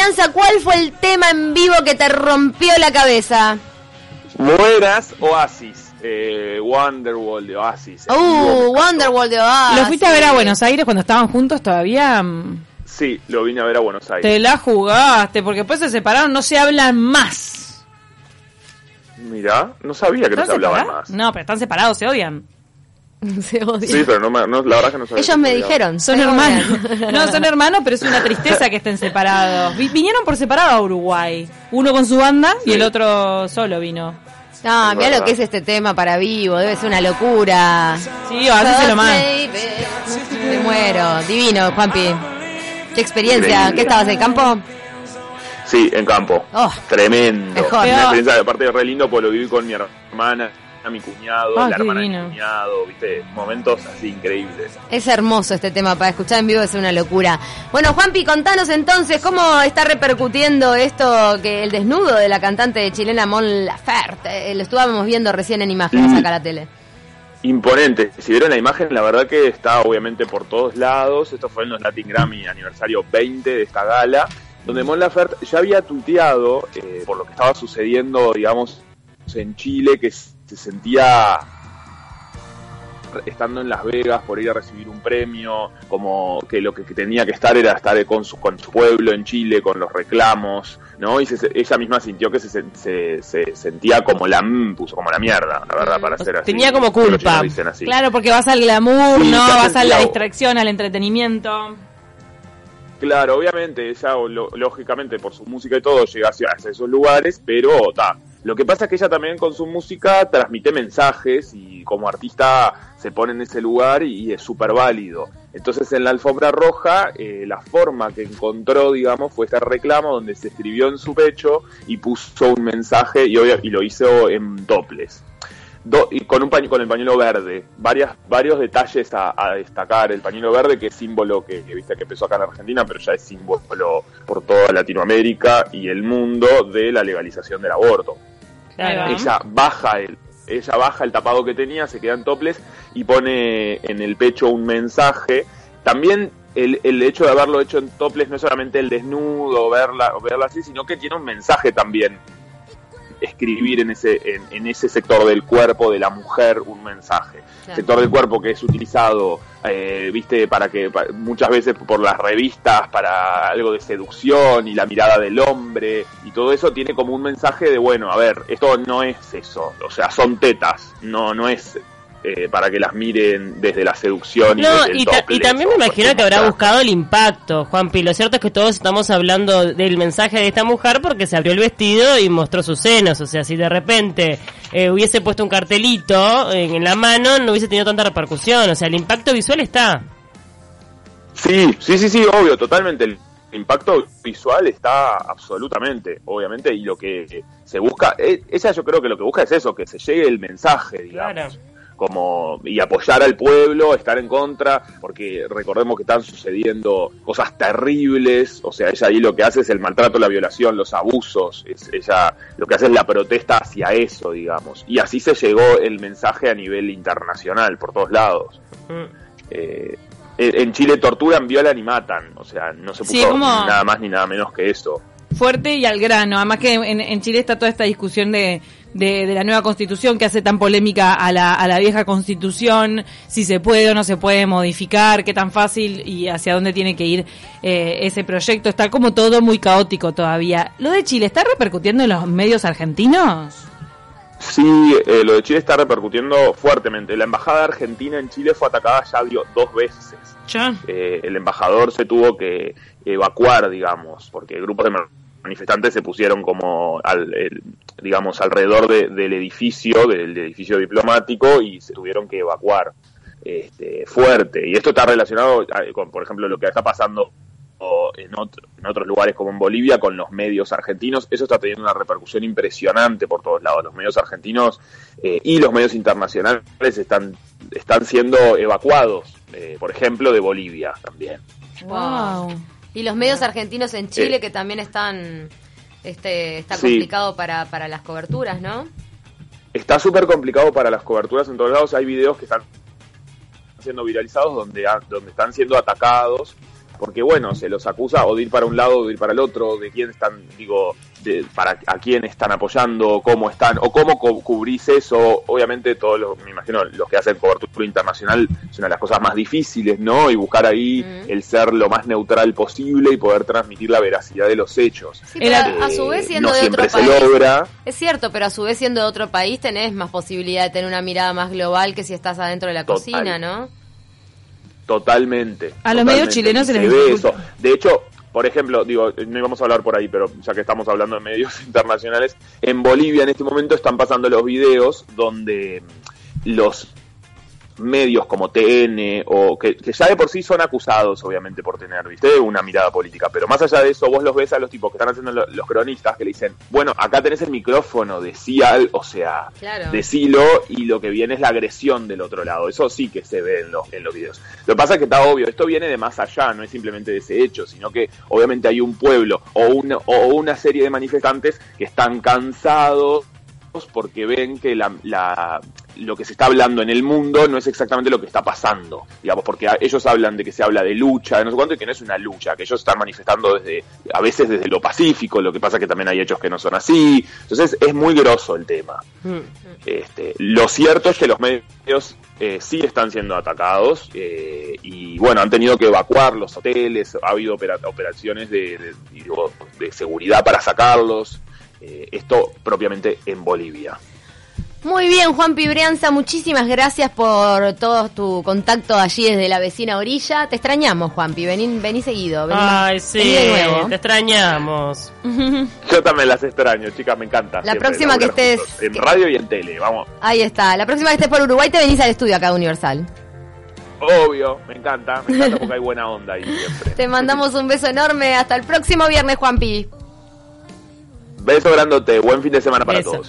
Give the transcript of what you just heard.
Alianza, ¿cuál fue el tema en vivo que te rompió la cabeza? Mueras Oasis. Eh, Wonderwall de Oasis. Uh. Wonderwall de Oasis. ¿Lo fuiste a ver a Buenos Aires cuando estaban juntos todavía? Mm, Sí, lo vine a ver a Buenos Aires. Te la jugaste, porque después se separaron, no se hablan más. Mirá, no sabía que no ¿Están se hablaban más. No, pero están separados, se odian. Se. Sí, pero no, me- no, la verdad que no sabía. Ellos me dijeron. Son hermanos. No, son hermanos, pero es una tristeza que estén separados. Vi- vinieron por separado a Uruguay. Uno con su banda y el otro solo vino. No, Es mira lo que es este tema para vivo, debe ser una locura. Sí, hacéselo más. Me muero. Divino, Juanpi. Qué experiencia. Increíble. ¿Qué estabas en campo? Sí, en campo. Oh, Tremendo. mejor. Una experiencia de parte re lindo porque lo viví con mi hermana, mi cuñado, Ah, la hermana de mi cuñado, viste, momentos así increíbles. Es hermoso este tema para escuchar en vivo, es una locura. Bueno, Juanpi, contanos entonces cómo está repercutiendo esto que el desnudo de la cantante chilena Mon Laferte. Eh, lo estábamos viendo recién en imágenes Mm. acá a la tele. Imponente. Si vieron la imagen, la verdad que está obviamente por todos lados. Esto fue en los Latin Grammy aniversario 20 de esta gala, donde Mon Laferte ya había tuiteado eh, por lo que estaba sucediendo, digamos, en Chile, que se sentía estando en Las Vegas por ir a recibir un premio, como que lo que, tenía que estar era estar con su, con su pueblo en Chile, con los reclamos, ¿no? Y se- ella misma sintió que se, se, se- se sentía como la puso como la mierda, la verdad, para ser así. Tenía como culpa. Claro, porque vas al glamour, Sí, ¿no? Vas a la distracción, al entretenimiento. Claro, obviamente, ella lo- lógicamente por su música y todo llega hacia, hacia esos lugares, pero ta. Lo que pasa es que ella también con su música transmite mensajes y como artista se pone en ese lugar y, es súper válido. Entonces en la alfombra roja eh, la forma que encontró, digamos, fue este reclamo donde se escribió en su pecho y puso un mensaje y, lo hizo en toples. Do- y con un con el pañuelo verde, varias, varios detalles a, a destacar. El pañuelo verde, que es símbolo que, que viste que empezó acá en Argentina, pero ya es símbolo por toda Latinoamérica y el mundo de la legalización del aborto. Claro. Ella baja el, ella baja el tapado que tenía, se queda en toples y pone en el pecho un mensaje. También el, el hecho de haberlo hecho en toples no es solamente el desnudo, verla, o verla así, sino que tiene un mensaje también escribir en ese, en, en ese sector del cuerpo de la mujer un mensaje. Claro. Sector del cuerpo que es utilizado, eh, viste, para que pa- muchas veces por las revistas, para algo de seducción y la mirada del hombre y todo eso tiene como un mensaje de, bueno, a ver, esto no es eso, o sea, son tetas, no, no es eh, para que las miren desde la seducción y No, y, ta- y también me imagino que habrá buscado el impacto, Juanpi. Lo cierto es que todos estamos hablando del mensaje de esta mujer porque se abrió el vestido y mostró sus senos. O sea, si de repente eh, hubiese puesto un cartelito en, la mano, no hubiese tenido tanta repercusión. O sea, el impacto visual está. Sí, sí, sí, sí, obvio, totalmente. El impacto visual está absolutamente, obviamente, y lo que se busca, eh, ella yo creo que lo que busca es eso, que se llegue el mensaje, digamos. Claro. Como, y apoyar al pueblo, estar en contra, porque recordemos que están sucediendo cosas terribles, o sea, ella ahí lo que hace es el maltrato, la violación, los abusos, es, ella lo que hace es la protesta hacia eso, digamos, y así se llegó el mensaje a nivel internacional, por todos lados. Mm. Eh, en Chile torturan, violan y matan. O sea, no se puso Sí, como- nada más ni nada menos que eso. Fuerte y al grano. Además que en, en Chile está toda esta discusión de, de, de la nueva constitución que hace tan polémica a la, a la vieja constitución, si se puede o no se puede modificar, qué tan fácil y hacia dónde tiene que ir eh, ese proyecto. Está como todo muy caótico todavía. ¿Lo de Chile está repercutiendo en los medios argentinos? Sí, eh, lo de Chile está repercutiendo fuertemente. La embajada argentina en Chile fue atacada ya dio- dos veces. Eh, el embajador se tuvo que evacuar, digamos, porque grupos de manifestantes se pusieron como, al, el- digamos, alrededor de- del edificio, del, edificio diplomático y se tuvieron que evacuar este, fuerte. Y esto está relacionado con, por ejemplo, lo que está pasando en, en otros lugares como en Bolivia con los medios argentinos. Eso está teniendo una repercusión impresionante por todos lados. Los medios argentinos eh, y los medios internacionales están, están siendo evacuados, eh, por ejemplo, de Bolivia también. Wow. Y los medios argentinos en Chile Eh. que también están, este, está Sí. complicado para, para las coberturas, ¿no? Está súper complicado para las coberturas en todos lados. Hay videos que están siendo viralizados donde, donde están siendo atacados porque bueno, se los acusa o de ir para un lado o de ir para el otro, de quién están, digo, de, para a quién están apoyando, cómo están, o cómo cu- cubrís eso. Obviamente, todos los, me imagino, los que hacen cobertura internacional es una de las cosas más difíciles, ¿no? Y buscar ahí Mm. el ser lo más neutral posible y poder transmitir la veracidad de los hechos. Sí, pero a, a su vez Eh, siendo no de otro país. logra. Es cierto, pero a su vez siendo de otro país tenés más posibilidad de tener una mirada más global que si estás adentro de la Total. cocina, ¿no? Totalmente. A los medios chilenos se les ve eso. De hecho, por ejemplo, digo, no íbamos a hablar por ahí, pero ya que estamos hablando de medios internacionales, en Bolivia en este momento están pasando los videos donde los medios como TN o que, que ya de por sí son acusados obviamente por tener viste una mirada política. Pero más allá de eso vos los ves a los tipos que están haciendo lo- los cronistas que le dicen bueno acá tenés el micrófono decía o sea Claro. decilo y lo que viene es la agresión del otro lado eso sí que se ve en los, en los videos. Lo que pasa es que está obvio esto viene de más allá no es simplemente de ese hecho sino que obviamente hay un pueblo o una, o una serie de manifestantes que están cansados porque ven que la, la- lo que se está hablando en el mundo no es exactamente lo que está pasando, digamos, porque ellos hablan de que se habla de lucha, de no sé cuánto, y que no es una lucha, que ellos están manifestando desde, a veces desde lo pacífico, lo que pasa que también hay hechos que no son así, entonces es muy grosso el tema. Este, lo cierto es que los medios eh, sí están siendo atacados eh, y bueno, han tenido que evacuar los hoteles, ha habido opera- operaciones de, de- digo, de seguridad para sacarlos, eh, esto propiamente en Bolivia. Muy bien, Juan Pibrianza, muchísimas gracias por todo tu contacto allí desde la vecina orilla. Te extrañamos, Juanpi, vení, vení seguido. Vení, Ay, sí, vení de nuevo. te extrañamos. Yo también las extraño, chicas, me encanta. La siempre próxima que estés- juntos, En radio y en tele, vamos. Ahí está. La próxima que estés por Uruguay te venís al estudio acá Universal. Obvio, me encanta, me encanta porque hay buena onda ahí siempre. Te mandamos un beso enorme. Hasta el próximo viernes, Juanpi. Beso grandote, buen fin de semana para Beso. todos.